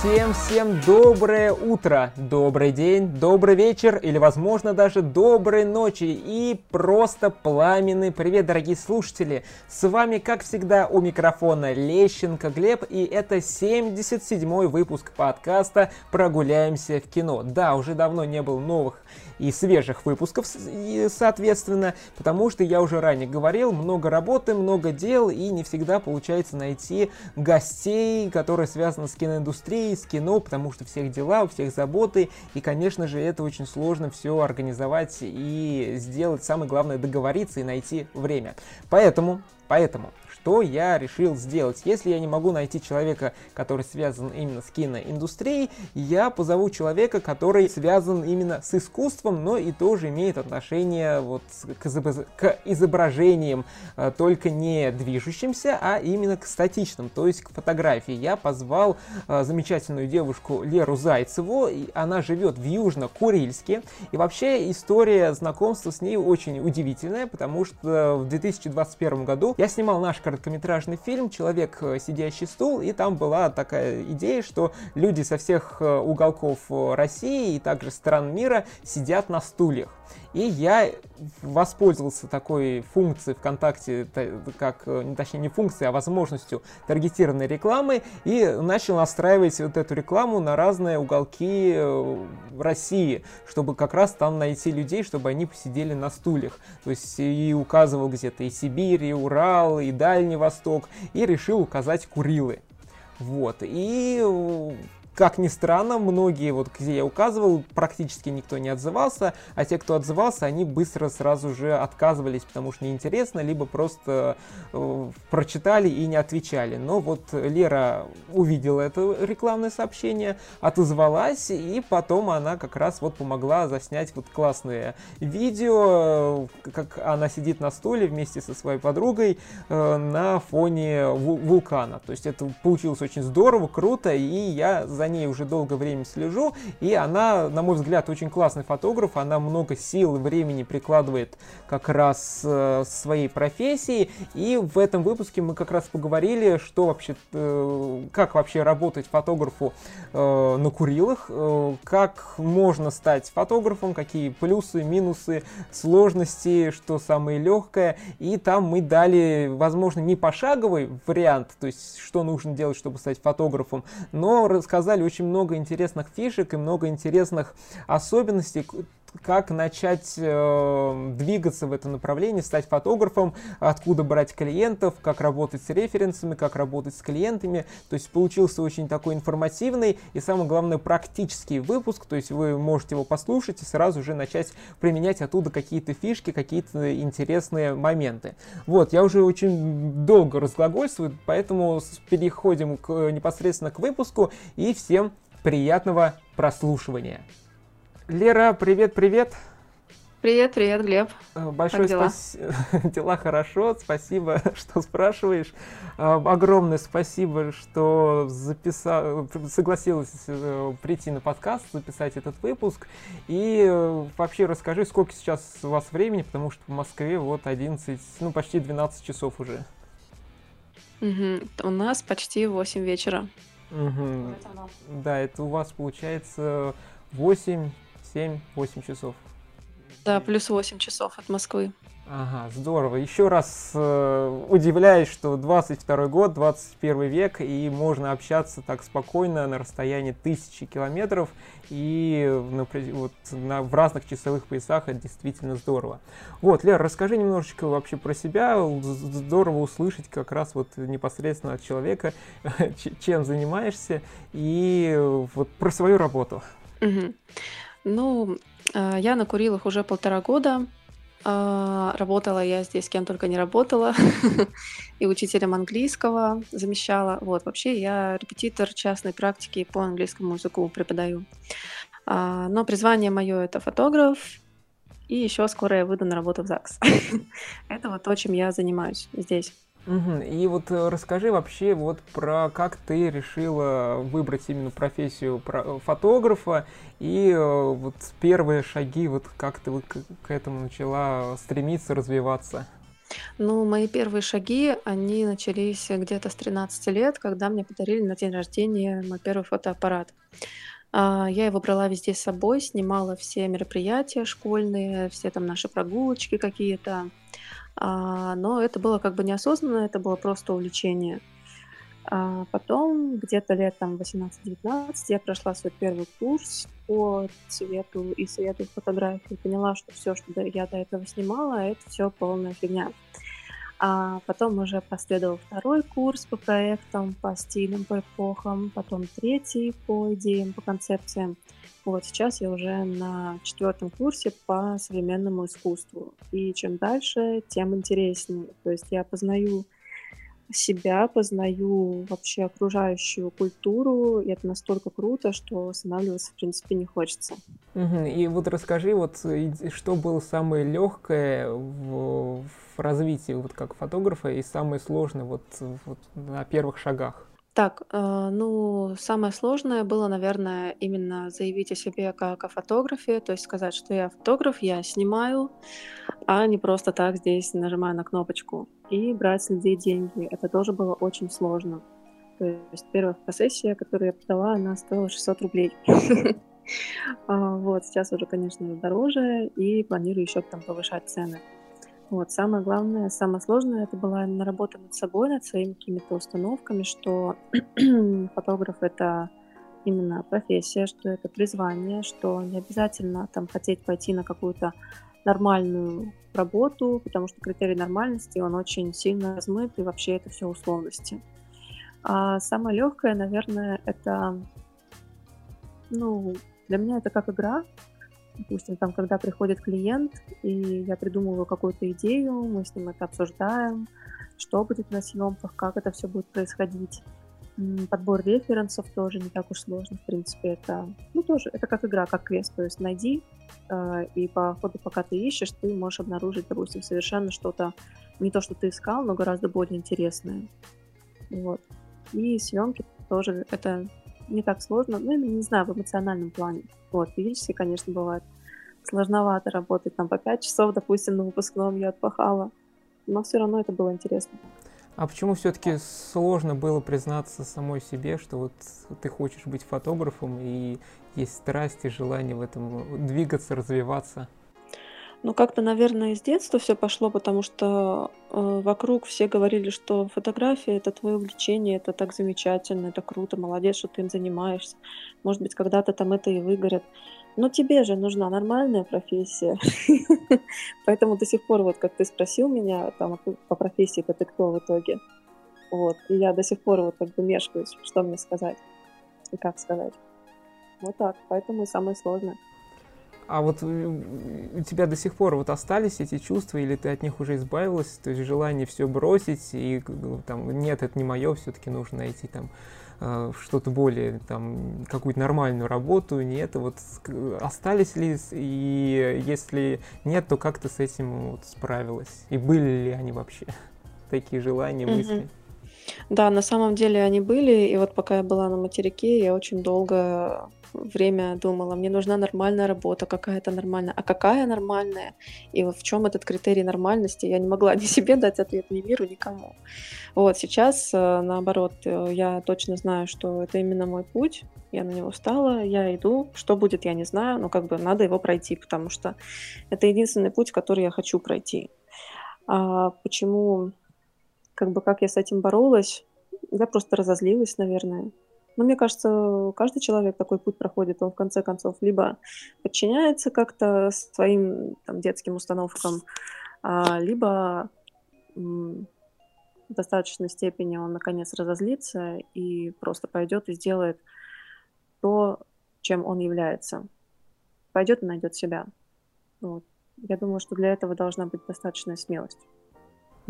Всем-всем доброе утро, добрый день, добрый вечер или, возможно, даже доброй ночи и просто пламенный привет, дорогие слушатели! С вами, как всегда, у микрофона Лещенко Глеб и это 77-й выпуск подкаста «Прогуляемся в кино». Да, уже давно не было новых и свежих выпусков, соответственно, потому что я уже ранее говорил, много работы, много дел, и не всегда получается найти гостей, которые связаны с киноиндустрией, с кино, потому что всех дела, у всех заботы, и, конечно же, это очень сложно все организовать и сделать. Самое главное договориться и найти время. Поэтому, поэтому что я решил сделать. Если я не могу найти человека, который связан именно с киноиндустрией, я позову человека, который связан именно с искусством, но и тоже имеет отношение вот к, изоб... к изображениям, э, только не движущимся, а именно к статичным, то есть к фотографии. Я позвал э, замечательную девушку Леру Зайцеву, и она живет в Южно-Курильске, и вообще история знакомства с ней очень удивительная, потому что в 2021 году я снимал наш короткометражный фильм «Человек, э, сидящий стул», и там была такая идея, что люди со всех э, уголков э, России и также стран мира сидят на стульях. И я воспользовался такой функцией ВКонтакте, как, точнее не функцией, а возможностью таргетированной рекламы, и начал настраивать вот эту рекламу на разные уголки России, чтобы как раз там найти людей, чтобы они посидели на стульях. То есть и указывал где-то и Сибирь, и Урал, и Дальний Восток, и решил указать Курилы. Вот. И как ни странно, многие, вот где я указывал, практически никто не отзывался, а те, кто отзывался, они быстро сразу же отказывались, потому что неинтересно, либо просто э, прочитали и не отвечали. Но вот Лера увидела это рекламное сообщение, отозвалась, и потом она как раз вот помогла заснять вот классное видео, как она сидит на стуле вместе со своей подругой э, на фоне вулкана. То есть это получилось очень здорово, круто, и я за ней уже долгое время слежу, и она, на мой взгляд, очень классный фотограф, она много сил и времени прикладывает как раз э, своей профессии, и в этом выпуске мы как раз поговорили, что вообще, э, как вообще работать фотографу э, на Курилах, э, как можно стать фотографом, какие плюсы, минусы, сложности, что самое легкое, и там мы дали, возможно, не пошаговый вариант, то есть что нужно делать, чтобы стать фотографом, но рассказали рассказали очень много интересных фишек и много интересных особенностей, как начать э, двигаться в этом направлении, стать фотографом, откуда брать клиентов, как работать с референсами, как работать с клиентами. То есть получился очень такой информативный и, самое главное, практический выпуск. То есть вы можете его послушать и сразу же начать применять оттуда какие-то фишки, какие-то интересные моменты. Вот, я уже очень долго разглагольствую, поэтому переходим к, непосредственно к выпуску и всем приятного прослушивания. Лера, привет-привет. Привет, привет, Глеб. Э, большое спасибо. дела хорошо, спасибо, что спрашиваешь. Э, огромное спасибо, что записал, согласилась э, прийти на подкаст, записать этот выпуск. И вообще расскажи, сколько сейчас у вас времени, потому что в Москве вот 11, ну почти 12 часов уже. Угу. У нас почти 8 вечера. Угу. Да, это у вас получается 8 7-8 часов. Да, плюс 8 часов от Москвы. Ага, здорово. Еще раз э, удивляюсь, что 22 год, 21 век, и можно общаться так спокойно на расстоянии тысячи километров, и на, вот, на, в разных часовых поясах это действительно здорово. Вот, Лер, расскажи немножечко вообще про себя. Здорово услышать как раз вот непосредственно от человека, чем занимаешься, и вот про свою работу. Угу. Ну, э, я на Курилах уже полтора года. А, работала я здесь кем только не работала. И учителем английского замещала. Вот, вообще я репетитор частной практики по английскому языку преподаю. А, но призвание мое это фотограф. И еще скоро я выйду на работу в ЗАГС. Это вот то, чем я занимаюсь здесь. Угу. И вот э, расскажи вообще вот про как ты решила выбрать именно профессию э, фотографа и э, вот первые шаги, вот как ты вот к этому начала стремиться развиваться. Ну, мои первые шаги, они начались где-то с 13 лет, когда мне подарили на день рождения мой первый фотоаппарат. А, я его брала везде с собой, снимала все мероприятия школьные, все там наши прогулочки какие-то. А, но это было как бы неосознанно, это было просто увлечение. А потом, где-то лет там 18-19, я прошла свой первый курс по цвету и свету фотографии. Поняла, что все, что я до этого снимала, это все полная фигня. А потом уже последовал второй курс по проектам, по стилям, по эпохам, потом третий по идеям, по концепциям. Вот сейчас я уже на четвертом курсе по современному искусству. И чем дальше, тем интереснее. То есть я познаю себя, познаю вообще окружающую культуру, и это настолько круто, что останавливаться, в принципе, не хочется. Угу. И вот расскажи, вот что было самое легкое в, в развитии вот как фотографа и самое сложное вот, вот на первых шагах? Так, э, ну, самое сложное было, наверное, именно заявить о себе как о фотографе, то есть сказать, что я фотограф, я снимаю, а не просто так здесь нажимаю на кнопочку. И брать с людей деньги. Это тоже было очень сложно. То есть первая фотосессия, которую я продала, она стоила 600 рублей. А, вот, сейчас уже, конечно, дороже, и планирую еще там повышать цены. Вот, самое главное, самое сложное, это была именно работа над собой, над своими какими-то установками, что фотограф — это именно профессия, что это призвание, что не обязательно там хотеть пойти на какую-то нормальную работу, потому что критерий нормальности, он очень сильно размыт, и вообще это все условности. А самое легкое, наверное, это, ну, для меня это как игра, Допустим, там, когда приходит клиент, и я придумываю какую-то идею, мы с ним это обсуждаем, что будет на съемках, как это все будет происходить. Подбор референсов тоже не так уж сложно, в принципе, это, ну, тоже, это как игра, как квест, то есть найди, э, и по ходу, пока ты ищешь, ты можешь обнаружить, допустим, совершенно что-то, не то, что ты искал, но гораздо более интересное. Вот. И съемки тоже, это не так сложно, ну, не знаю, в эмоциональном плане. Вот, физически, конечно, бывает сложновато работать там по 5 часов, допустим, на выпускном я отпахала, но все равно это было интересно. А почему все-таки сложно было признаться самой себе, что вот ты хочешь быть фотографом и есть страсть и желание в этом двигаться, развиваться? Ну, как-то, наверное, из детства все пошло, потому что э, вокруг все говорили, что фотография это твое увлечение, это так замечательно, это круто, молодец, что ты им занимаешься. Может быть, когда-то там это и выгорит. Но тебе же нужна нормальная профессия. Поэтому до сих пор, вот как ты спросил меня там по профессии-то ты кто в итоге? Вот. И я до сих пор вот как бы мешкаюсь, что мне сказать и как сказать. Вот так. Поэтому самое сложное. А вот у тебя до сих пор вот остались эти чувства, или ты от них уже избавилась, то есть желание все бросить, и ну, там, нет, это не мое, все-таки нужно найти там э, что-то более, там, какую-то нормальную работу, не это, вот остались ли, и если нет, то как ты с этим вот справилась? И были ли они вообще, такие желания, мысли? Да, на самом деле они были, и вот пока я была на материке, я очень долго время думала, мне нужна нормальная работа, какая-то нормальная. А какая нормальная? И в чем этот критерий нормальности? Я не могла ни себе дать ответ, ни миру, никому. Вот сейчас, э, наоборот, э, я точно знаю, что это именно мой путь, я на него встала, я иду. Что будет, я не знаю, но как бы надо его пройти, потому что это единственный путь, который я хочу пройти. А почему, как бы, как я с этим боролась? Я просто разозлилась, наверное. Но мне кажется, каждый человек такой путь проходит. Он в конце концов либо подчиняется как-то своим там, детским установкам, а, либо в достаточной степени он наконец разозлится и просто пойдет и сделает то, чем он является. Пойдет и найдет себя. Вот. Я думаю, что для этого должна быть достаточная смелость.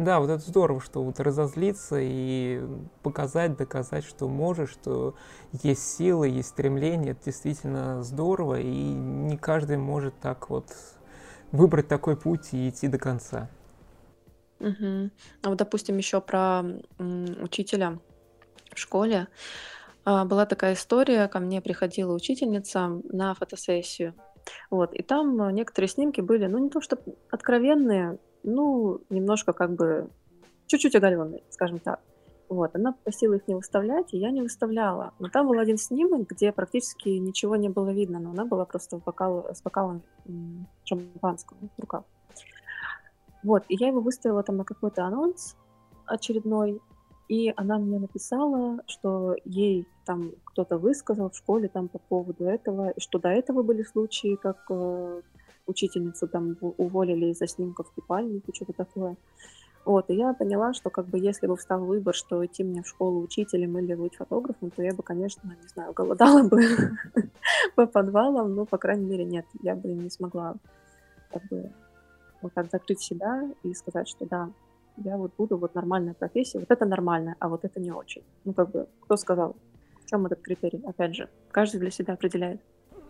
Да, вот это здорово, что вот разозлиться и показать, доказать, что можешь, что есть силы, есть стремление, это действительно здорово, и не каждый может так вот выбрать такой путь и идти до конца. Угу. А вот, допустим, еще про м, учителя в школе. А, была такая история, ко мне приходила учительница на фотосессию. Вот, и там некоторые снимки были, ну, не то что откровенные, ну, немножко как бы чуть-чуть оголенные, скажем так. Вот, она попросила их не выставлять, и я не выставляла. Но там был один снимок, где практически ничего не было видно, но она была просто в бокал, с бокалом шампанского в руках. Вот, и я его выставила там на какой-то анонс очередной, и она мне написала, что ей там кто-то высказал в школе там по поводу этого, и что до этого были случаи, как э, учительницу там уволили из-за снимков в купальнике, что-то такое. Вот, и я поняла, что как бы если бы встал выбор, что идти мне в школу учителем или быть фотографом, то я бы, конечно, не знаю, голодала бы по подвалам, но, по крайней мере, нет, я бы не смогла как бы вот так закрыть себя и сказать, что да, я вот буду вот нормальная профессия, вот это нормально, а вот это не очень. Ну, как бы, кто сказал? В чем этот критерий? Опять же, каждый для себя определяет.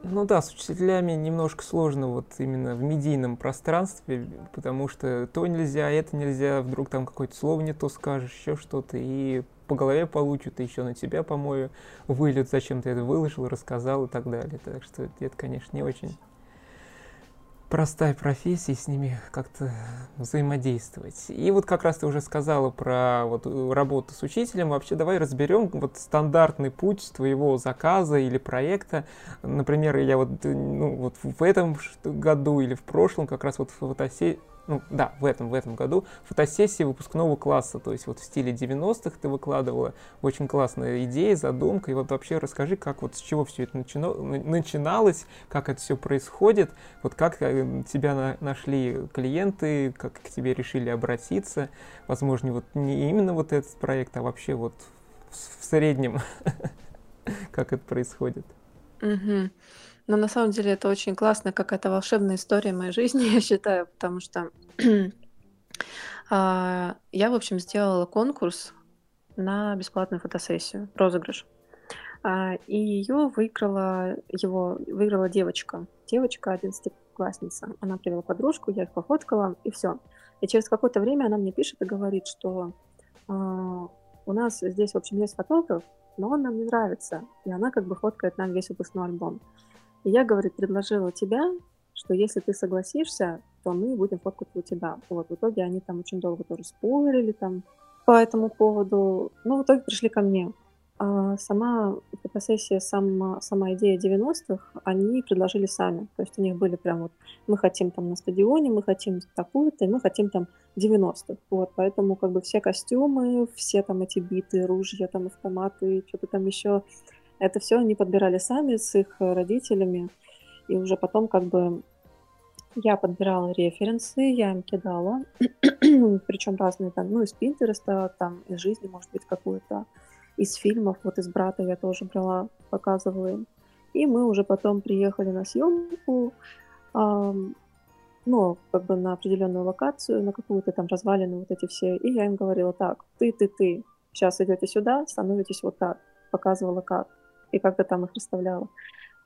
Ну да, с учителями немножко сложно вот именно в медийном пространстве, потому что то нельзя, это нельзя, вдруг там какое-то слово не то скажешь, еще что-то, и по голове получат, и еще на тебя помою вылет, зачем ты это выложил, рассказал и так далее. Так что это, конечно, не очень простая профессия, с ними как-то взаимодействовать. И вот как раз ты уже сказала про вот работу с учителем. Вообще давай разберем вот стандартный путь твоего заказа или проекта. Например, я вот, ну, вот в этом году или в прошлом как раз вот фотосессия ну да, в этом, в этом году, фотосессии выпускного класса, то есть вот в стиле 90-х ты выкладывала, очень классная идея, задумка, и вот вообще расскажи, как вот с чего все это начино, начиналось, как это все происходит, вот как э, тебя на, нашли клиенты, как к тебе решили обратиться, возможно, вот не именно вот этот проект, а вообще вот в, в среднем, как это происходит. Угу. Но на самом деле это очень классно, какая-то волшебная история моей жизни, я считаю, потому что а, я, в общем, сделала конкурс на бесплатную фотосессию, розыгрыш. А, и ее выиграла, его выиграла девочка. Девочка, 11-классница. Она привела подружку, я их пофоткала, и все. И через какое-то время она мне пишет и говорит, что а, у нас здесь, в общем, есть фотограф, но он нам не нравится. И она как бы фоткает нам весь выпускной альбом. И я, говорит, предложила тебя, что если ты согласишься, то мы будем фоткать у тебя. Вот, в итоге они там очень долго тоже спорили там по этому поводу. Ну, в итоге пришли ко мне. А сама фотосессия, сама, сама идея 90-х, они предложили сами. То есть у них были прям вот, мы хотим там на стадионе, мы хотим такую-то, мы хотим там 90-х. Вот, поэтому как бы все костюмы, все там эти биты, ружья, там автоматы, что-то там еще, это все они подбирали сами с их э, родителями, и уже потом как бы я подбирала референсы, я им кидала, причем разные там, ну, из Пинтереста, там, из жизни, может быть, какую-то, из фильмов, вот из брата я тоже брала, показывала им. И мы уже потом приехали на съемку, эм, ну, как бы на определенную локацию, на какую-то там развалину, вот эти все. И я им говорила, так, ты, ты, ты, сейчас идете сюда, становитесь вот так. Показывала как и как-то там их расставляла.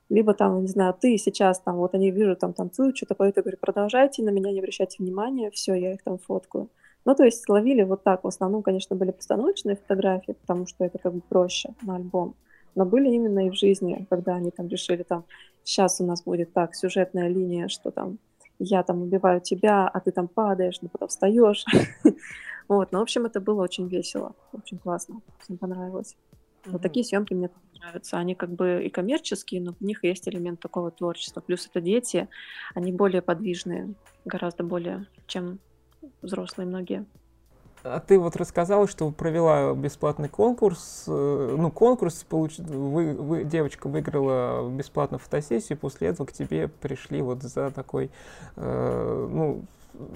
Либо там, не знаю, ты сейчас там, вот они вижу, там танцуют, что-то поют, я говорю, продолжайте, на меня не обращайте внимания, все, я их там фоткаю. Ну, то есть ловили вот так. В основном, конечно, были постановочные фотографии, потому что это как бы проще на альбом. Но были именно и в жизни, когда они там решили, там, сейчас у нас будет так, сюжетная линия, что там я там убиваю тебя, а ты там падаешь, но потом встаешь. Вот, ну, в общем, это было очень весело, очень классно, всем понравилось. Вот такие съемки мне нравятся. Они как бы и коммерческие, но в них есть элемент такого творчества. Плюс это дети, они более подвижные, гораздо более, чем взрослые многие. А ты вот рассказала, что провела бесплатный конкурс. Э, ну, конкурс, получ... вы, вы, девочка выиграла бесплатную фотосессию, после этого к тебе пришли вот за такой, э, ну,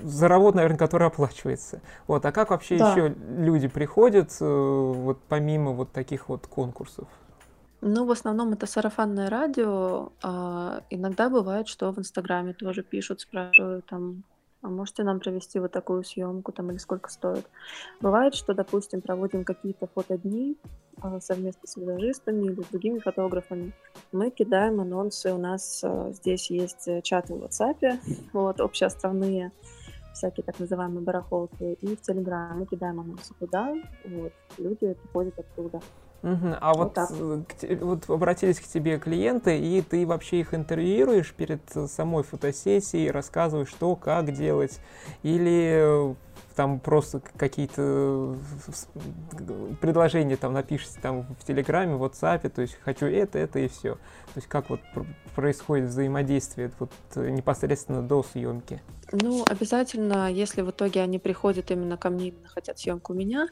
за работу, наверное, которая оплачивается. Вот, а как вообще да. еще люди приходят, э, вот помимо вот таких вот конкурсов? Ну, в основном это сарафанное радио. А, иногда бывает, что в Инстаграме тоже пишут, спрашивают там, а можете нам провести вот такую съемку там или сколько стоит. Бывает, что, допустим, проводим какие-то фотодни а, совместно с визажистами или другими фотографами. Мы кидаем анонсы, у нас а, здесь есть э, чаты в WhatsApp, вот, общеостровные, всякие так называемые барахолки, и в Телеграме кидаем анонсы туда, вот, люди приходят оттуда. Угу. А вот, вот, вот обратились к тебе клиенты, и ты вообще их интервьюируешь перед самой фотосессией, рассказываешь, что, как делать, или там просто какие-то предложения там напишите там в Телеграме, в WhatsApp, то есть хочу это, это и все. То есть как вот происходит взаимодействие вот непосредственно до съемки? Ну, обязательно, если в итоге они приходят именно ко мне, именно хотят съемку у меня,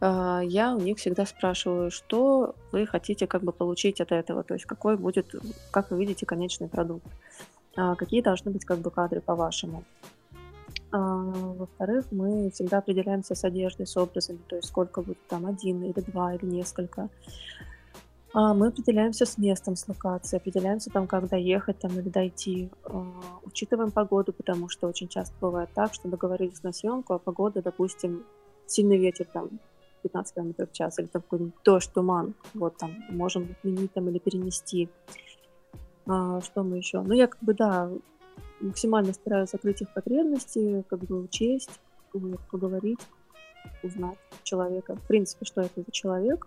а, я у них всегда спрашиваю, что вы хотите как бы получить от этого, то есть какой будет, как вы видите, конечный продукт, а, какие должны быть как бы кадры по-вашему. А, во-вторых, мы всегда определяемся с одеждой, с образами, то есть сколько будет там один или два или несколько. А, мы определяемся с местом, с локацией, определяемся там, как доехать там или дойти. А, учитываем погоду, потому что очень часто бывает так, что договорились на съемку, а погода, допустим, сильный ветер там 15 км в час или какой-нибудь дождь, туман, вот там можем отменить там или перенести. Что мы еще? Ну, я как бы, да, максимально стараюсь закрыть их потребности, как бы учесть, поговорить, узнать человека, в принципе, что это за человек,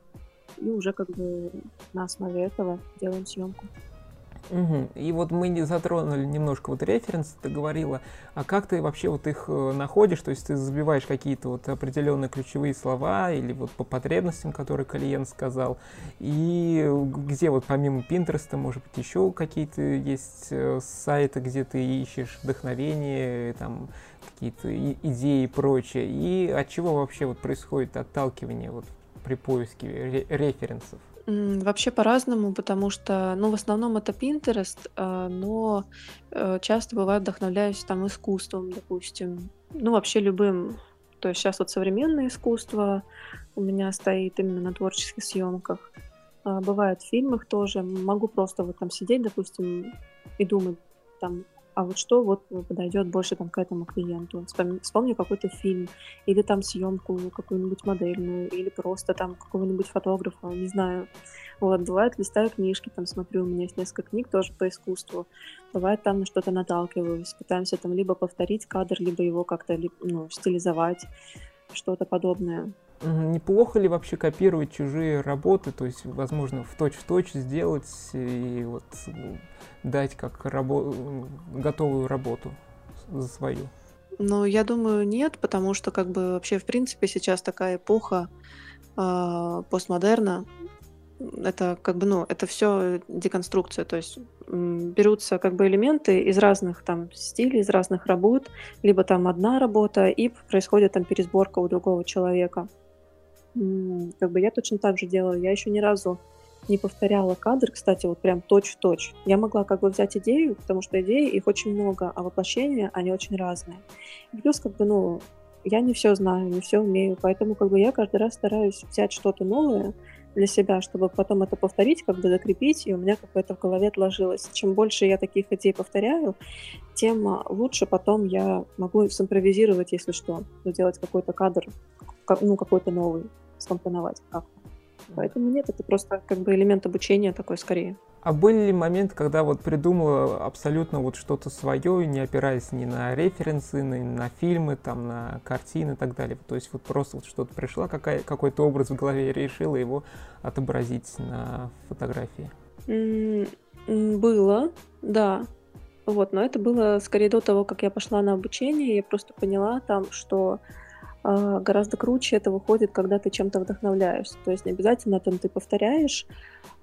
и уже как бы на основе этого делаем съемку. Угу. И вот мы не затронули немножко вот референс, ты говорила, а как ты вообще вот их э, находишь, то есть ты забиваешь какие-то вот определенные ключевые слова или вот по потребностям, которые клиент сказал, и где вот помимо Pinterest, может быть, еще какие-то есть э, сайты, где ты ищешь вдохновение, там какие-то идеи и прочее, и от чего вообще вот происходит отталкивание вот при поиске референсов? Вообще по-разному, потому что, ну, в основном это Pinterest, а, но э, часто бывает вдохновляюсь там искусством, допустим, ну, вообще любым. То есть сейчас вот современное искусство у меня стоит именно на творческих съемках. А, бывает в фильмах тоже. Могу просто вот там сидеть, допустим, и думать, там, а вот что вот подойдет больше там к этому клиенту. Вспомни, вспомни какой-то фильм, или там съемку какую-нибудь модельную, или просто там какого-нибудь фотографа, не знаю. Вот, бывает, листаю книжки, там смотрю, у меня есть несколько книг тоже по искусству. Бывает, там на что-то наталкиваюсь, пытаемся там либо повторить кадр, либо его как-то ну, стилизовать, что-то подобное. Неплохо ли вообще копировать чужие работы, то есть, возможно, в точь-в-точь сделать и вот дать как рабо- готовую работу за свою? Ну, я думаю, нет, потому что как бы вообще в принципе сейчас такая эпоха э, постмодерна. Это как бы, ну, это все деконструкция, то есть берутся как бы элементы из разных там стилей, из разных работ, либо там одна работа, и происходит там пересборка у другого человека. Как бы я точно так же делаю. Я еще ни разу не повторяла кадр, кстати, вот прям точь-в-точь. Я могла как бы взять идею, потому что идеи, их очень много, а воплощения, они очень разные. И плюс, как бы, ну, я не все знаю, не все умею, поэтому как бы я каждый раз стараюсь взять что-то новое для себя, чтобы потом это повторить, как бы закрепить, и у меня как бы это в голове отложилось. Чем больше я таких идей повторяю, тем а, лучше потом я могу симпровизировать, если что, сделать какой-то кадр, ну, какой-то новый, скомпоновать как-то. Поэтому нет, это просто как бы элемент обучения такой скорее. А были ли моменты, когда вот придумала абсолютно вот что-то свое, не опираясь ни на референсы, ни на фильмы, там, на картины и так далее? То есть вот просто вот что-то пришла, какая, какой-то образ в голове и решила его отобразить на фотографии? Было, да. Вот, но это было скорее до того, как я пошла на обучение. Я просто поняла там, что гораздо круче это выходит, когда ты чем-то вдохновляешься. То есть не обязательно там ты повторяешь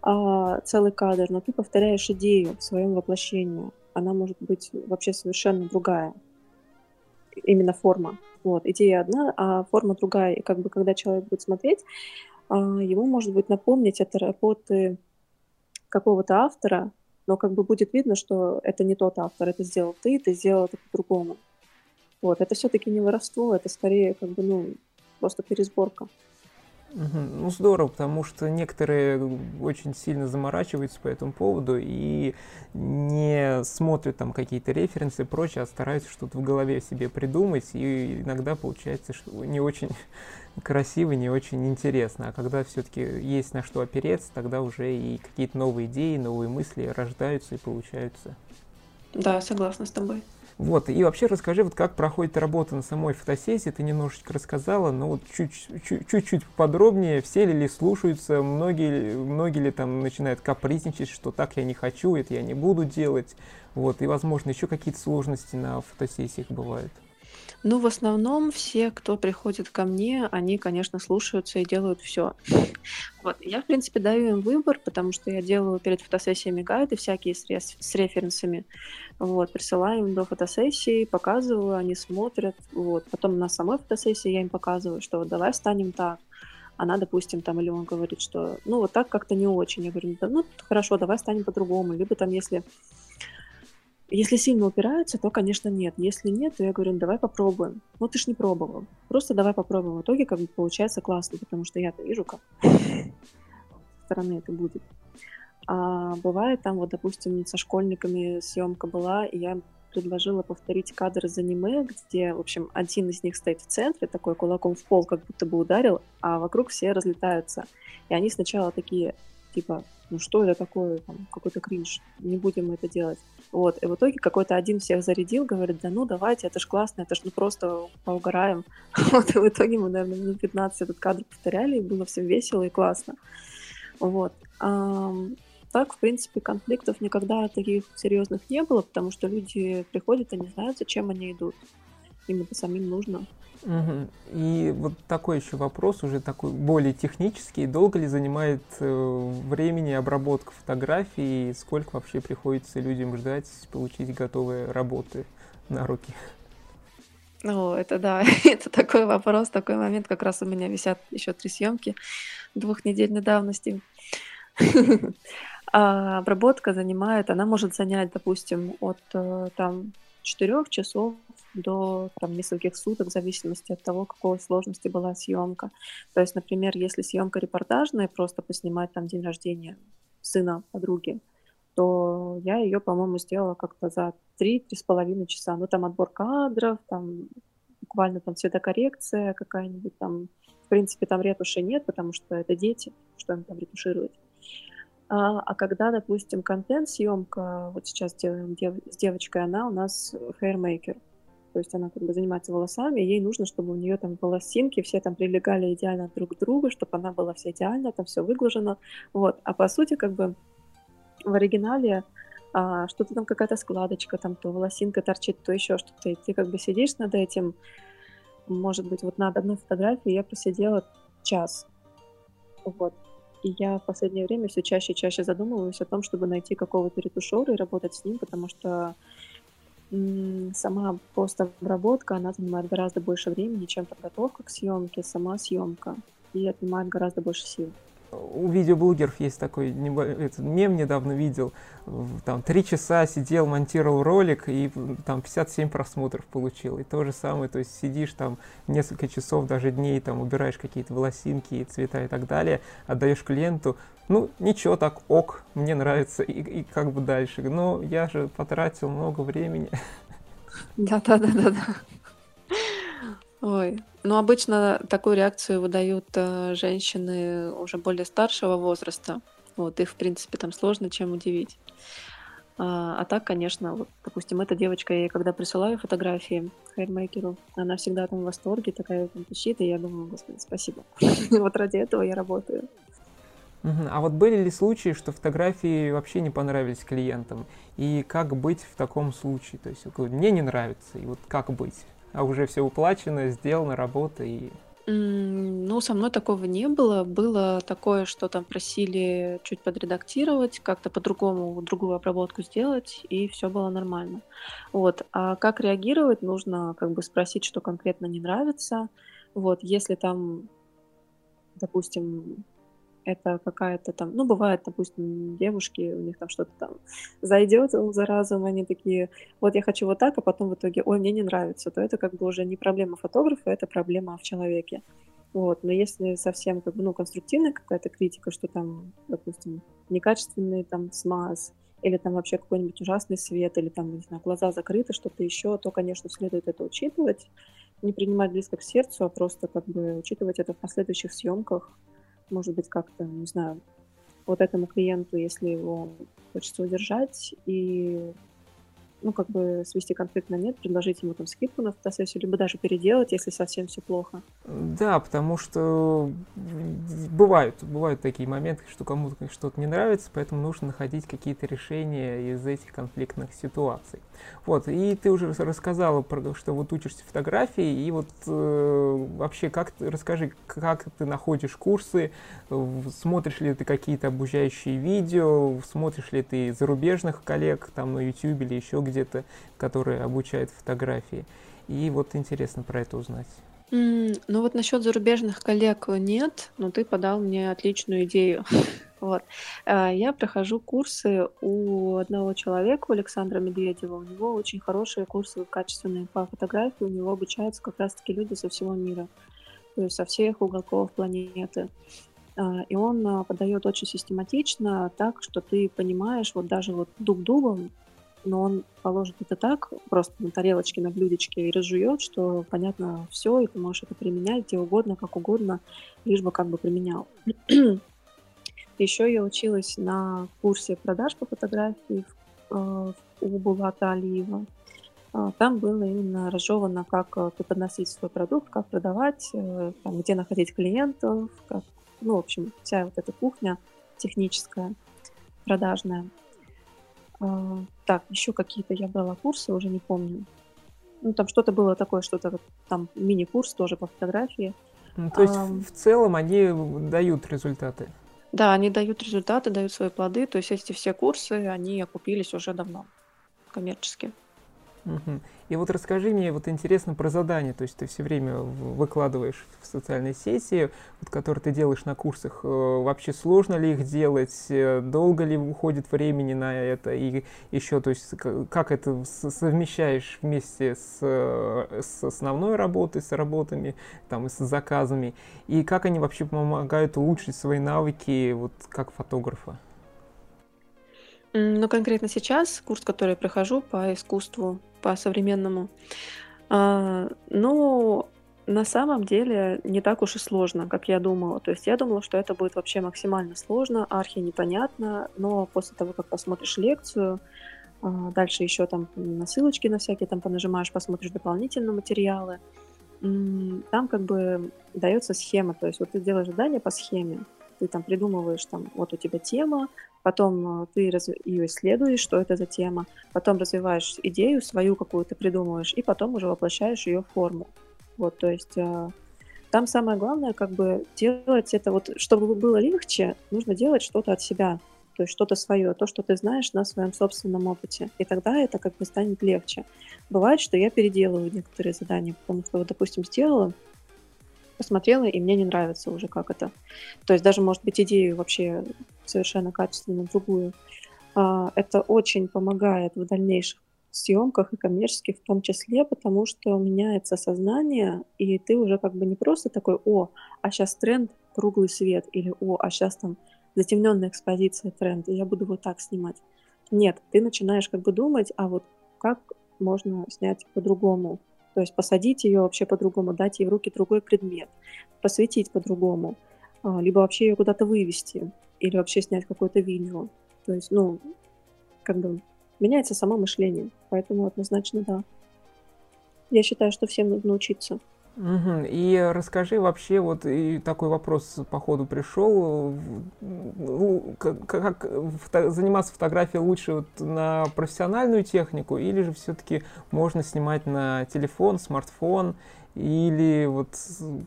а, целый кадр, но ты повторяешь идею в своем воплощении. Она может быть вообще совершенно другая. Именно форма. Вот, идея одна, а форма другая. И как бы когда человек будет смотреть, а, ему может быть напомнить это работы какого-то автора, но как бы будет видно, что это не тот автор, это сделал ты, ты сделал это по-другому. Вот, это все-таки не воровство, это скорее как бы, ну, просто пересборка. Ну, здорово, потому что некоторые очень сильно заморачиваются по этому поводу и не смотрят там какие-то референсы и прочее, а стараются что-то в голове себе придумать, и иногда получается, что не очень красиво, не очень интересно. А когда все-таки есть на что опереться, тогда уже и какие-то новые идеи, новые мысли рождаются и получаются. Да, согласна с тобой. Вот, и вообще расскажи, вот как проходит работа на самой фотосессии, ты немножечко рассказала, но вот чуть-чуть подробнее, все ли слушаются, многие, многие ли там начинают капризничать, что так я не хочу, это я не буду делать, вот, и, возможно, еще какие-то сложности на фотосессиях бывают. Ну, в основном все, кто приходит ко мне, они, конечно, слушаются и делают все. Вот. Я, в принципе, даю им выбор, потому что я делаю перед фотосессиями гайды всякие с, реф- с референсами. Вот. Присылаю им до фотосессии, показываю, они смотрят. Вот. Потом на самой фотосессии я им показываю, что вот давай станем так. Она, допустим, там, или он говорит, что ну вот так как-то не очень. Я говорю, да, ну хорошо, давай станем по-другому. Либо там, если если сильно упираются, то, конечно, нет. Если нет, то я говорю, ну, давай попробуем. Ну, ты ж не пробовал. Просто давай попробуем. В итоге как бы получается классно, потому что я-то вижу, как со стороны это будет. А бывает там, вот, допустим, со школьниками съемка была, и я предложила повторить кадр из аниме, где, в общем, один из них стоит в центре, такой кулаком в пол, как будто бы ударил, а вокруг все разлетаются. И они сначала такие, типа, ну что это такое, там, какой-то кринж, не будем это делать. Вот, и в итоге какой-то один всех зарядил, говорит, да ну давайте, это ж классно, это ж ну просто поугараем. Вот, и в итоге мы, наверное, минут 15 этот кадр повторяли, и было всем весело и классно. Вот. Так, в принципе, конфликтов никогда таких серьезных не было, потому что люди приходят и не знают, зачем они идут. Им это самим нужно. Угу. И вот такой еще вопрос, уже такой более технический. Долго ли занимает э, времени обработка фотографий? И сколько вообще приходится людям ждать получить готовые работы на руки? Ну, это да, это такой вопрос, такой момент. Как раз у меня висят еще три съемки двухнедельной давности. А обработка занимает, она может занять, допустим, от э, там четырех часов до там, нескольких суток, в зависимости от того, какой сложности была съемка. То есть, например, если съемка репортажная, просто поснимать там день рождения сына подруги, то я ее, по-моему, сделала как-то за 3-3,5 часа. Ну, там отбор кадров, там буквально там цветокоррекция какая-нибудь там. В принципе, там ретуши нет, потому что это дети, что им там ретушировать. А, а когда, допустим, контент-съемка, вот сейчас делаем дев, с девочкой, она у нас хейрмейкер то есть она как бы занимается волосами, ей нужно, чтобы у нее там волосинки все там прилегали идеально друг к другу, чтобы она была вся идеальна, там все выглажено, вот. А по сути как бы в оригинале а, что-то там какая-то складочка, там то волосинка торчит, то еще что-то, и ты как бы сидишь над этим, может быть, вот над одной фотографией я просидела час, вот. И я в последнее время все чаще и чаще задумываюсь о том, чтобы найти какого-то ретушера и работать с ним, потому что сама просто обработка, она занимает гораздо больше времени, чем подготовка к съемке, сама съемка, и отнимает гораздо больше сил. У видеоблогеров есть такой этот мем недавно видел, там три часа сидел, монтировал ролик и там 57 просмотров получил. И то же самое, то есть сидишь там несколько часов, даже дней, там убираешь какие-то волосинки, цвета и так далее, отдаешь клиенту, ну ничего, так ок, мне нравится и, и как бы дальше. Но я же потратил много времени. Да-да-да-да-да. Ой, ну обычно такую реакцию выдают э, женщины уже более старшего возраста. Вот, их, в принципе, там сложно чем удивить. А, а так, конечно, вот, допустим, эта девочка, я ей когда присылаю фотографии хейрмейкеру, она всегда там в восторге, такая там пищит, и я думаю, господи, спасибо. Вот ради этого я работаю. А вот были ли случаи, что фотографии вообще не понравились клиентам? И как быть в таком случае? То есть, мне не нравится, и вот как быть? а уже все уплачено, сделано, работа и... Ну, со мной такого не было. Было такое, что там просили чуть подредактировать, как-то по-другому другую обработку сделать, и все было нормально. Вот. А как реагировать, нужно как бы спросить, что конкретно не нравится. Вот, если там, допустим, это какая-то там, ну, бывает, допустим, девушки, у них там что-то там зайдет за разом, они такие, вот я хочу вот так, а потом в итоге, ой, мне не нравится, то это как бы уже не проблема фотографа, это проблема в человеке. Вот, но если совсем как бы, ну, конструктивная какая-то критика, что там, допустим, некачественный там смаз, или там вообще какой-нибудь ужасный свет, или там, не знаю, глаза закрыты, что-то еще, то, конечно, следует это учитывать, не принимать близко к сердцу, а просто как бы учитывать это в последующих съемках, может быть, как-то, не знаю, вот этому клиенту, если его хочется удержать и ну, как бы свести конфликт на нет, предложить ему там скидку на фотосессию, либо даже переделать, если совсем все плохо. Да, потому что бывают, бывают такие моменты, что кому-то что-то не нравится, поэтому нужно находить какие-то решения из этих конфликтных ситуаций. Вот, и ты уже рассказала, про, что вот учишься фотографии, и вот э, вообще как ты, расскажи, как ты находишь курсы, смотришь ли ты какие-то обучающие видео, смотришь ли ты зарубежных коллег там на YouTube или еще где-то, которые обучают фотографии. И вот интересно про это узнать. Mm, ну вот насчет зарубежных коллег нет, но ты подал мне отличную идею. Вот. А, я прохожу курсы у одного человека, у Александра Медведева. У него очень хорошие курсы качественные по фотографии. У него обучаются как раз-таки люди со всего мира, то есть со всех уголков планеты. А, и он а, подает очень систематично, так, что ты понимаешь, вот даже вот дуб дубом, но он положит это так, просто на тарелочке, на блюдечке и разжует, что понятно все, и ты можешь это применять где угодно, как угодно, лишь бы как бы применял. Еще я училась на курсе продаж по фотографии э, у Булата Алиева. А, там было именно разжевано, как э, преподносить свой продукт, как продавать, э, там, где находить клиентов, как, ну, в общем, вся вот эта кухня техническая, продажная. Так, еще какие-то я брала курсы, уже не помню. Ну, там что-то было такое, что-то там мини-курс тоже по фотографии. Ну, то есть а, в целом они дают результаты? Да, они дают результаты, дают свои плоды. То есть эти все курсы, они окупились уже давно коммерчески. Угу. И вот расскажи мне, вот интересно про задание, то есть ты все время выкладываешь в социальные сети, вот, которые ты делаешь на курсах, э, вообще сложно ли их делать, э, долго ли уходит времени на это, и еще, то есть как это совмещаешь вместе с, э, с основной работой, с работами, там, и с заказами, и как они вообще помогают улучшить свои навыки, вот, как фотографа? Ну, конкретно сейчас курс, который я прохожу по искусству, по современному, а, ну, на самом деле не так уж и сложно, как я думала. То есть я думала, что это будет вообще максимально сложно, архи непонятно, но после того, как посмотришь лекцию, а, дальше еще там на ссылочки на всякие там понажимаешь, посмотришь дополнительные материалы, там как бы дается схема, то есть вот ты делаешь задание по схеме, ты там придумываешь, там, вот у тебя тема, потом э, ты раз... ее исследуешь, что это за тема, потом развиваешь идею свою какую-то придумываешь, и потом уже воплощаешь ее в форму. Вот, то есть э, там самое главное, как бы делать это, вот, чтобы было легче, нужно делать что-то от себя, то есть что-то свое, то, что ты знаешь на своем собственном опыте. И тогда это как бы станет легче. Бывает, что я переделываю некоторые задания, потому что, вот, допустим, сделала, посмотрела, и мне не нравится уже как это. То есть даже, может быть, идею вообще совершенно качественно другую. А, это очень помогает в дальнейших съемках и коммерческих в том числе, потому что меняется сознание, и ты уже как бы не просто такой, о, а сейчас тренд круглый свет, или о, а сейчас там затемненная экспозиция тренд, и я буду вот так снимать. Нет, ты начинаешь как бы думать, а вот как можно снять по-другому, то есть посадить ее вообще по-другому, дать ей в руки другой предмет, посветить по-другому, а, либо вообще ее куда-то вывести, или вообще снять какое-то видео. То есть, ну, как бы меняется само мышление, поэтому однозначно да. Я считаю, что всем нужно учиться. Угу. И расскажи вообще, вот и такой вопрос по ходу пришел, ну, как, как фото, заниматься фотографией лучше вот на профессиональную технику или же все-таки можно снимать на телефон, смартфон или вот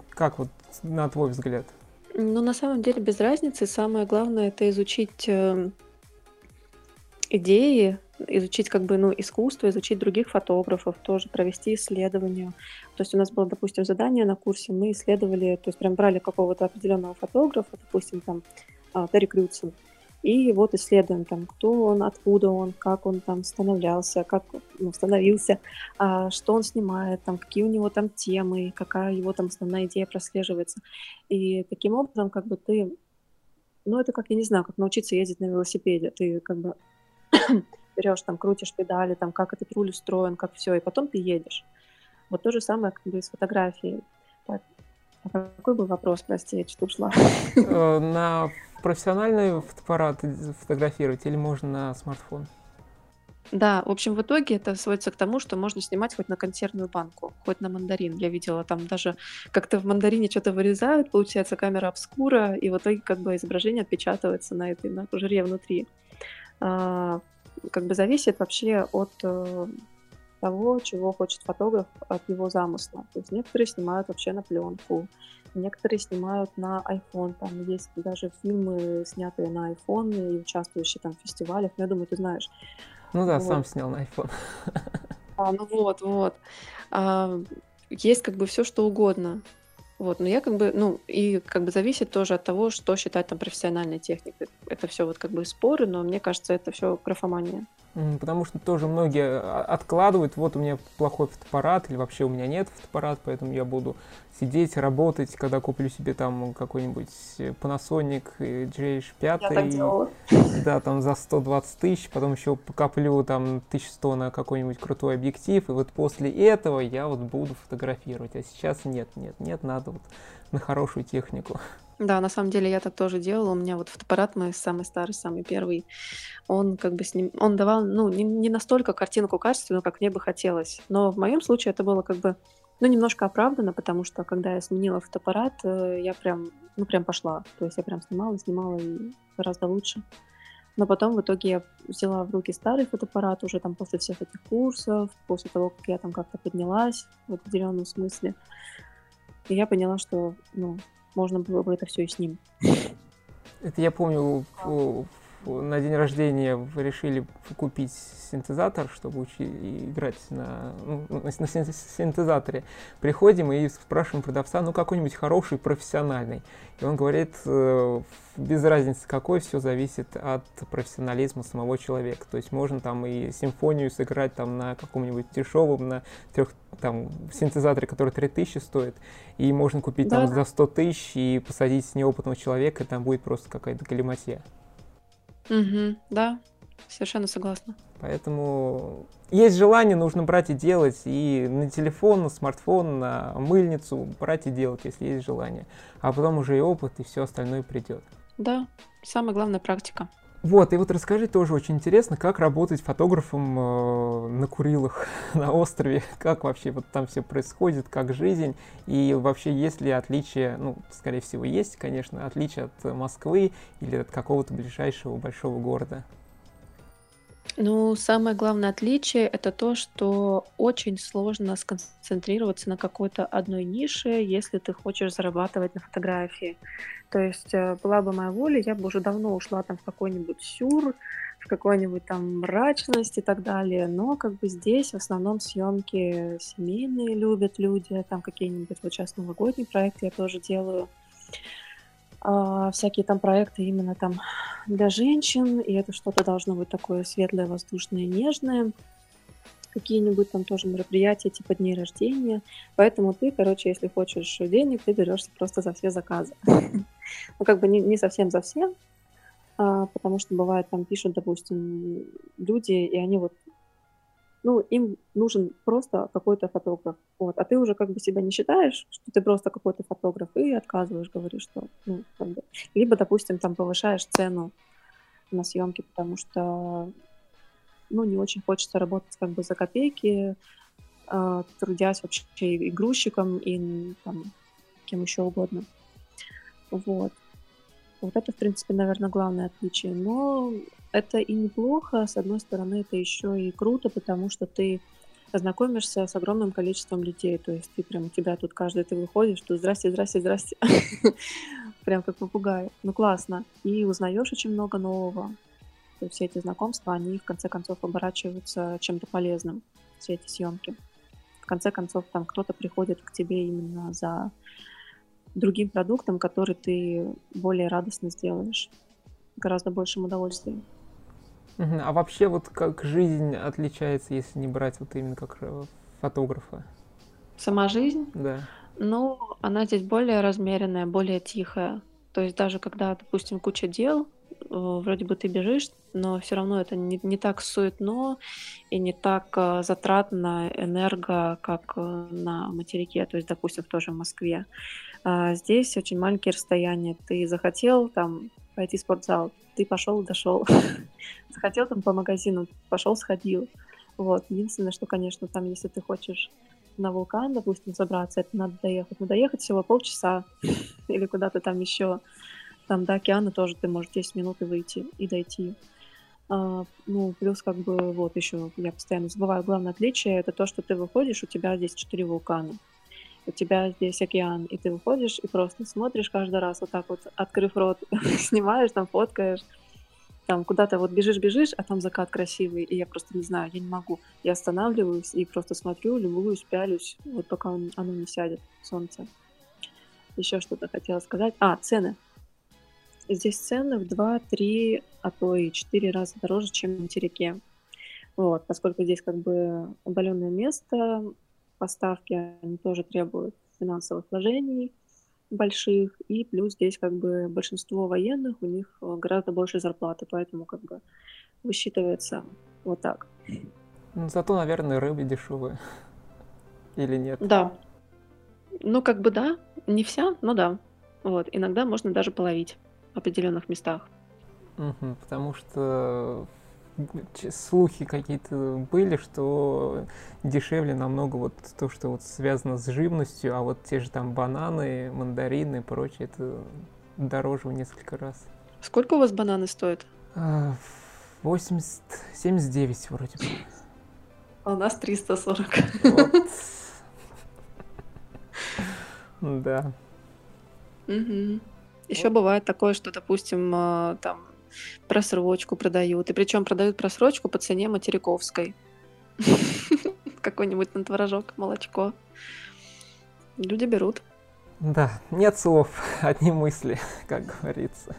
как вот на твой взгляд? Ну, на самом деле без разницы. Самое главное это изучить э, идеи, изучить как бы, ну, искусство, изучить других фотографов, тоже провести исследование. То есть у нас было, допустим, задание на курсе, мы исследовали, то есть прям брали какого-то определенного фотографа, допустим, там, а, Терри Крюцен, и вот исследуем там, кто он, откуда он, как он там становлялся, как ну, становился, а, что он снимает, там, какие у него там темы, какая его там основная идея прослеживается. И таким образом, как бы ты, ну это как, я не знаю, как научиться ездить на велосипеде. Ты как бы берешь, там, крутишь педали, там, как этот руль устроен, как все, и потом ты едешь. Вот то же самое как бы и с фотографией. Так. А какой был вопрос, прости, я что ушла? Э, на профессиональный фотоаппарат фотографировать или можно на смартфон? Да, в общем, в итоге это сводится к тому, что можно снимать хоть на консервную банку, хоть на мандарин. Я видела там даже как-то в мандарине что-то вырезают, получается камера обскура, и в итоге как бы изображение отпечатывается на этой на жире внутри. А, как бы зависит вообще от э, того, чего хочет фотограф, от его замысла. То есть некоторые снимают вообще на пленку, некоторые снимают на iPhone. Там есть даже фильмы, снятые на iPhone и участвующие там в фестивалях. Ну, я думаю, ты знаешь. Ну да, вот. сам снял на iPhone. А, ну вот, вот. А, есть как бы все, что угодно. Вот, но я как бы, ну, и как бы зависит тоже от того, что считать там профессиональной техникой. Это все вот как бы споры, но мне кажется, это все графомания. Потому что тоже многие а, откладывают, вот у меня плохой фотоаппарат, или вообще у меня нет фотоаппарата, поэтому я буду сидеть, работать, когда куплю себе там какой-нибудь Panasonic GH5. Да, там за 120 тысяч, потом еще покоплю там 1100 на какой-нибудь крутой объектив, и вот после этого я вот буду фотографировать. А сейчас нет, нет, нет, надо вот на хорошую технику. Да, на самом деле я так тоже делала. У меня вот фотоаппарат мой самый старый, самый первый. Он как бы с ним, он давал, ну, не, не настолько картинку качественную, как мне бы хотелось. Но в моем случае это было как бы, ну, немножко оправдано, потому что когда я сменила фотоаппарат, э, я прям, ну, прям пошла. То есть я прям снимала, снимала и гораздо лучше. Но потом в итоге я взяла в руки старый фотоаппарат уже там после всех этих курсов, после того, как я там как-то поднялась в определенном смысле. И я поняла, что, ну, можно было бы это все и с ним. Это я помню, на день рождения вы решили купить синтезатор, чтобы учить играть на, ну, на синтезаторе. Приходим и спрашиваем продавца, ну какой-нибудь хороший, профессиональный. И он говорит, э, без разницы какой, все зависит от профессионализма самого человека. То есть можно там и симфонию сыграть там на каком-нибудь дешевом, на трех, там, синтезаторе, который 3000 стоит, и можно купить да. там за 100 тысяч и посадить неопытного человека, и там будет просто какая-то галиматья. Угу, да, совершенно согласна. Поэтому есть желание, нужно брать и делать. И на телефон, на смартфон, на мыльницу брать и делать, если есть желание. А потом уже и опыт, и все остальное придет. Да, самая главная практика. Вот, и вот расскажи тоже очень интересно, как работать фотографом э, на Курилах, на острове, как вообще вот там все происходит, как жизнь, и вообще есть ли отличие, ну, скорее всего, есть, конечно, отличие от Москвы или от какого-то ближайшего большого города. Ну, самое главное отличие это то, что очень сложно сконцентрироваться на какой-то одной нише, если ты хочешь зарабатывать на фотографии. То есть э, была бы моя воля, я бы уже давно ушла там в какой-нибудь сюр, в какой-нибудь там мрачность и так далее. Но как бы здесь в основном съемки семейные любят люди, там какие-нибудь вот сейчас новогодний проект я тоже делаю. А, всякие там проекты именно там для женщин, и это что-то должно быть такое светлое, воздушное, нежное. Какие-нибудь там тоже мероприятия типа дней рождения. Поэтому ты, короче, если хочешь денег, ты берешься просто за все заказы. Ну, как бы не, не совсем за все, а, потому что бывает, там пишут, допустим, люди, и они вот ну, им нужен просто какой-то фотограф. Вот. А ты уже как бы себя не считаешь, что ты просто какой-то фотограф, и отказываешь, говоришь, что, ну, как бы. Либо, допустим, там повышаешь цену на съемки, потому что, ну, не очень хочется работать как бы за копейки, э, трудясь вообще и грузчиком, и там кем еще угодно. Вот. Вот это, в принципе, наверное, главное отличие. Но это и неплохо, с одной стороны, это еще и круто, потому что ты знакомишься с огромным количеством людей, то есть ты прям, у тебя тут каждый, ты выходишь, что здрасте, здрасте, здрасте, прям как попугай, ну классно, и узнаешь очень много нового, то есть все эти знакомства, они в конце концов оборачиваются чем-то полезным, все эти съемки. В конце концов, там кто-то приходит к тебе именно за другим продуктом, который ты более радостно сделаешь, гораздо большим удовольствием. А вообще вот как жизнь отличается, если не брать вот именно как э, фотографа? Сама жизнь? Да. Ну, она здесь более размеренная, более тихая. То есть даже когда, допустим, куча дел, э, вроде бы ты бежишь, но все равно это не, не так суетно и не так э, затратно энерго, как на материке, то есть, допустим, тоже в Москве. А здесь очень маленькие расстояния. Ты захотел там пойти в спортзал. Ты пошел, дошел. Захотел там по магазину, пошел, сходил. Вот. Единственное, что, конечно, там, если ты хочешь на вулкан, допустим, забраться, это надо доехать. Но доехать всего полчаса или куда-то там еще. Там до океана тоже ты можешь 10 минут и выйти и дойти. А, ну, плюс как бы вот еще, я постоянно забываю, главное отличие это то, что ты выходишь, у тебя здесь четыре вулкана. У тебя здесь океан, и ты выходишь и просто смотришь каждый раз вот так вот, открыв рот, снимаешь, там фоткаешь, там куда-то вот бежишь-бежишь, а там закат красивый, и я просто не знаю, я не могу. Я останавливаюсь и просто смотрю, любуюсь, пялюсь, вот пока он, оно не сядет, солнце. Еще что-то хотела сказать. А, цены. Здесь цены в 2-3, а то и 4 раза дороже, чем на материке. Вот, поскольку здесь как бы удаленное место, поставки, они тоже требуют финансовых вложений больших, и плюс здесь как бы большинство военных, у них э, гораздо больше зарплаты, поэтому как бы высчитывается вот так. Ну, зато, наверное, рыбы дешевые. Или нет? Да. Ну, как бы да, не вся, но да. Вот, иногда можно даже половить в определенных местах. Угу, потому что слухи какие-то были, что дешевле намного вот то, что вот связано с живностью, а вот те же там бананы, мандарины и прочее, это дороже в несколько раз. Сколько у вас бананы стоят? 80, а, 79 вроде бы. А у нас 340. Вот. Да. Угу. Еще бывает такое, что, допустим, а, там просрочку продают. И причем продают просрочку по цене материковской. Какой-нибудь на творожок, молочко. Люди берут. Да, нет слов, одни мысли, как говорится.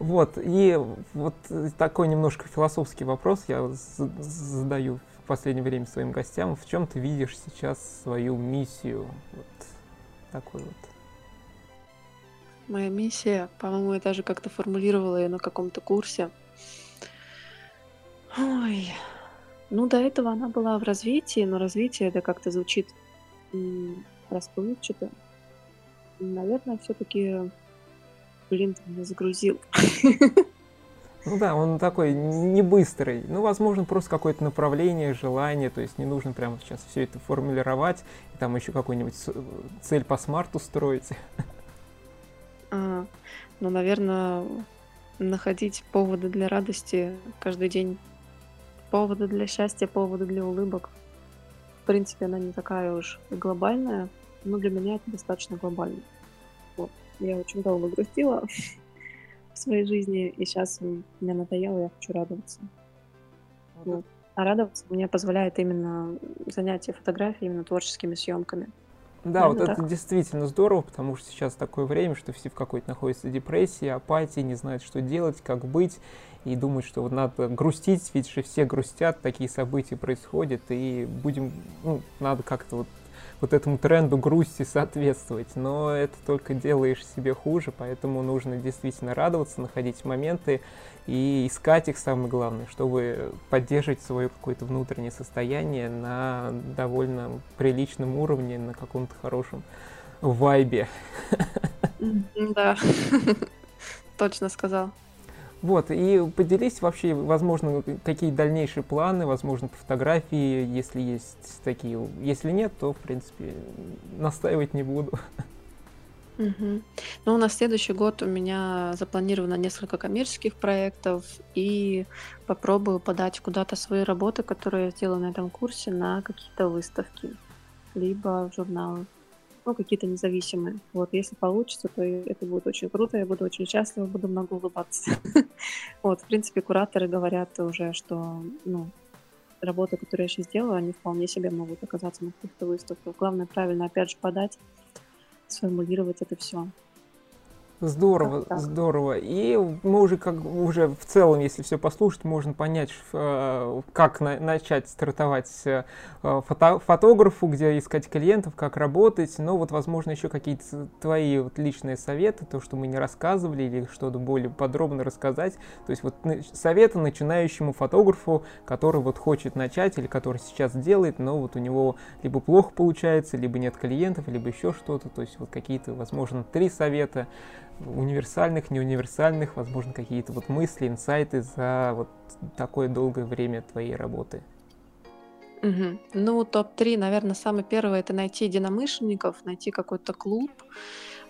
Вот, и вот такой немножко философский вопрос я задаю в последнее время своим гостям. В чем ты видишь сейчас свою миссию? Вот такой вот. Моя миссия, по-моему, я даже как-то формулировала ее на каком-то курсе. Ой, ну до этого она была в развитии, но развитие это как-то звучит расплывчато. Наверное, все-таки, блин, ты меня загрузил. Ну да, он такой не быстрый. Ну, возможно, просто какое-то направление, желание. То есть не нужно прямо сейчас все это формулировать и там еще какую-нибудь цель по смарту строить. Ну, наверное, находить поводы для радости каждый день. Поводы для счастья, поводы для улыбок. В принципе, она не такая уж глобальная, но для меня это достаточно глобально. Вот. Я очень долго грустила в своей жизни, и сейчас мне надоело, я хочу радоваться. Вот. А радоваться мне позволяет именно занятие фотографией, именно творческими съемками. Да, вот это действительно здорово, потому что сейчас такое время, что все в какой-то находятся депрессии, апатии, не знают, что делать, как быть, и думают, что вот надо грустить, ведь же все грустят, такие события происходят, и будем, ну, надо как-то вот вот этому тренду грусти соответствовать, но это только делаешь себе хуже, поэтому нужно действительно радоваться, находить моменты и искать их самое главное, чтобы поддерживать свое какое-то внутреннее состояние на довольно приличном уровне, на каком-то хорошем вайбе. Да, точно сказал. Вот, и поделись вообще, возможно, какие дальнейшие планы, возможно, по фотографии, если есть такие. Если нет, то, в принципе, настаивать не буду. Угу. Ну, на следующий год у меня запланировано несколько коммерческих проектов, и попробую подать куда-то свои работы, которые я сделала на этом курсе, на какие-то выставки, либо в журналы ну, какие-то независимые. Вот, если получится, то это будет очень круто, я буду очень счастлива, буду много улыбаться. Вот, в принципе, кураторы говорят уже, что, ну, работы, которые я сейчас делаю, они вполне себе могут оказаться на каких-то выставках. Главное правильно, опять же, подать, сформулировать это все. Здорово, здорово. И мы уже как уже в целом, если все послушать, можно понять, э, как на, начать стартовать э, фото, фотографу, где искать клиентов, как работать. Но вот, возможно, еще какие-то твои вот личные советы, то, что мы не рассказывали, или что-то более подробно рассказать. То есть вот советы начинающему фотографу, который вот хочет начать или который сейчас делает, но вот у него либо плохо получается, либо нет клиентов, либо еще что-то. То есть вот какие-то, возможно, три совета универсальных, неуниверсальных, возможно, какие-то вот мысли, инсайты за вот такое долгое время твоей работы? Мгм. Ну, топ-3, наверное, самый первый- это найти единомышленников, найти какой-то клуб.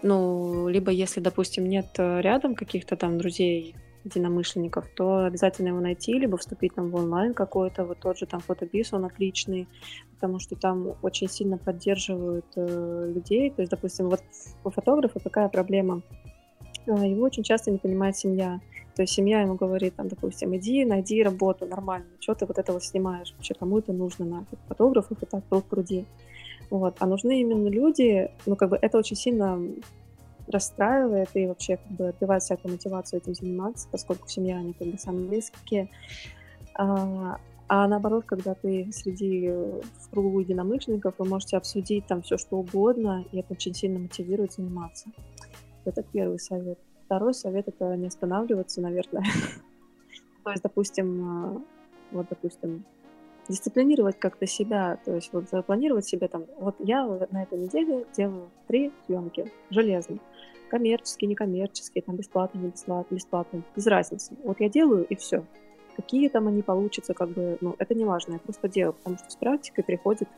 Ну, либо если, допустим, нет э, рядом каких-то там друзей, единомышленников, то обязательно его найти, либо вступить там в онлайн какой-то, вот тот же там фотобиз, он отличный, потому что там очень сильно поддерживают э, людей. То есть, допустим, вот у фотографа какая проблема? Э, его очень часто не понимает семья. То есть семья ему говорит, там, допустим, иди, найди работу нормально, что ты вот этого снимаешь, вообще кому это нужно нафиг, фотографов и так пруд пруди. Вот. А нужны именно люди, ну, как бы это очень сильно расстраивает и вообще как бы отбивает всякую мотивацию этим заниматься, поскольку семья, они как бы самые близкие. А, а наоборот, когда ты среди в кругу единомышленников, вы можете обсудить там все, что угодно, и это очень сильно мотивирует заниматься. Это первый совет. Второй совет — это не останавливаться, наверное. То есть, допустим, а, вот, допустим, дисциплинировать как-то себя, то есть вот запланировать себе там, вот я на этой неделе делаю три съемки железно, коммерческие, некоммерческие, там бесплатно, не бесплатно, бесплатно, без разницы. Вот я делаю и все. Какие там они получатся, как бы, ну, это не важно, я просто делаю, потому что с практикой приходит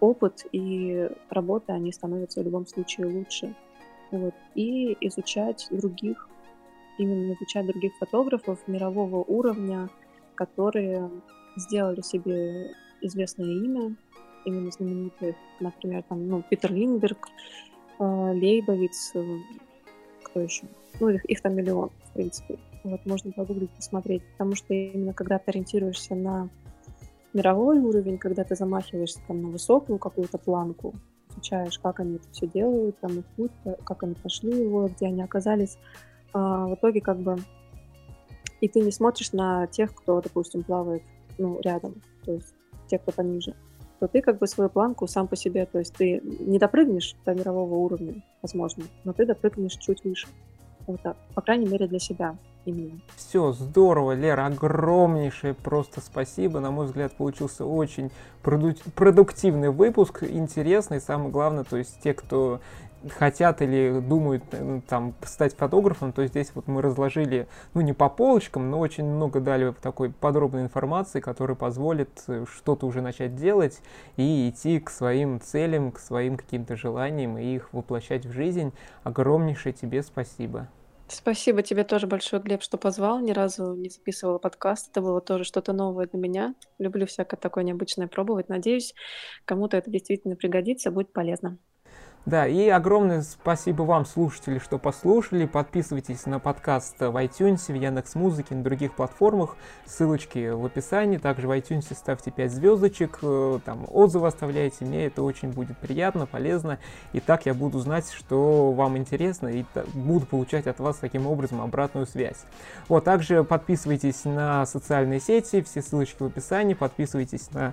опыт, и работы, они становятся в любом случае лучше. Вот. И изучать других, именно изучать других фотографов мирового уровня, которые сделали себе известное имя, именно знаменитых, например, там, ну, Питер Линдберг, э, Лейбовиц, э, кто еще? Ну, их, их там миллион, в принципе. Вот, можно погуглить, посмотреть, потому что именно когда ты ориентируешься на мировой уровень, когда ты замахиваешься там на высокую какую-то планку, изучаешь, как они это все делают, там их путь, как они прошли его, где они оказались, а, в итоге как бы и ты не смотришь на тех, кто, допустим, плавает ну, рядом, то есть те, кто пониже, то ты как бы свою планку сам по себе, то есть ты не допрыгнешь до мирового уровня, возможно, но ты допрыгнешь чуть выше. Вот так. По крайней мере, для себя именно. Все, здорово, Лера, огромнейшее просто спасибо. На мой взгляд, получился очень продуктивный выпуск, интересный, самое главное, то есть те, кто хотят или думают э, там стать фотографом, то здесь вот мы разложили, ну не по полочкам, но очень много дали такой подробной информации, которая позволит э, что-то уже начать делать и идти к своим целям, к своим каким-то желаниям и их воплощать в жизнь. Огромнейшее тебе спасибо. Спасибо тебе тоже большое, Глеб, что позвал. Ни разу не записывала подкаст. Это было тоже что-то новое для меня. Люблю всякое такое необычное пробовать. Надеюсь, кому-то это действительно пригодится, будет полезно. Да, и огромное спасибо вам, слушатели, что послушали. Подписывайтесь на подкаст в iTunes, в Яндекс Музыке, на других платформах. Ссылочки в описании. Также в iTunes ставьте 5 звездочек, э, там отзывы оставляйте. Мне это очень будет приятно, полезно. И так я буду знать, что вам интересно, и буду получать от вас таким образом обратную связь. Вот, также подписывайтесь на социальные сети, все ссылочки в описании. Подписывайтесь на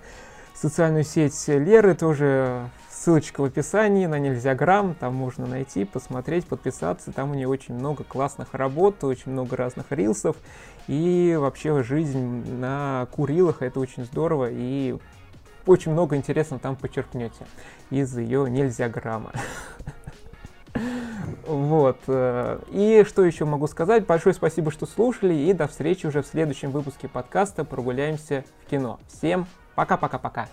социальную сеть Леры, тоже Ссылочка в описании на Нельзя Грамм, там можно найти, посмотреть, подписаться. Там у нее очень много классных работ, очень много разных рилсов. И вообще жизнь на Курилах это очень здорово. И очень много интересного там подчеркнете из ее Нельзя Грамма. Вот. Э, и что еще могу сказать? Большое спасибо, что слушали, и до встречи уже в следующем выпуске подкаста «Прогуляемся в кино». Всем Пока-пока-пока.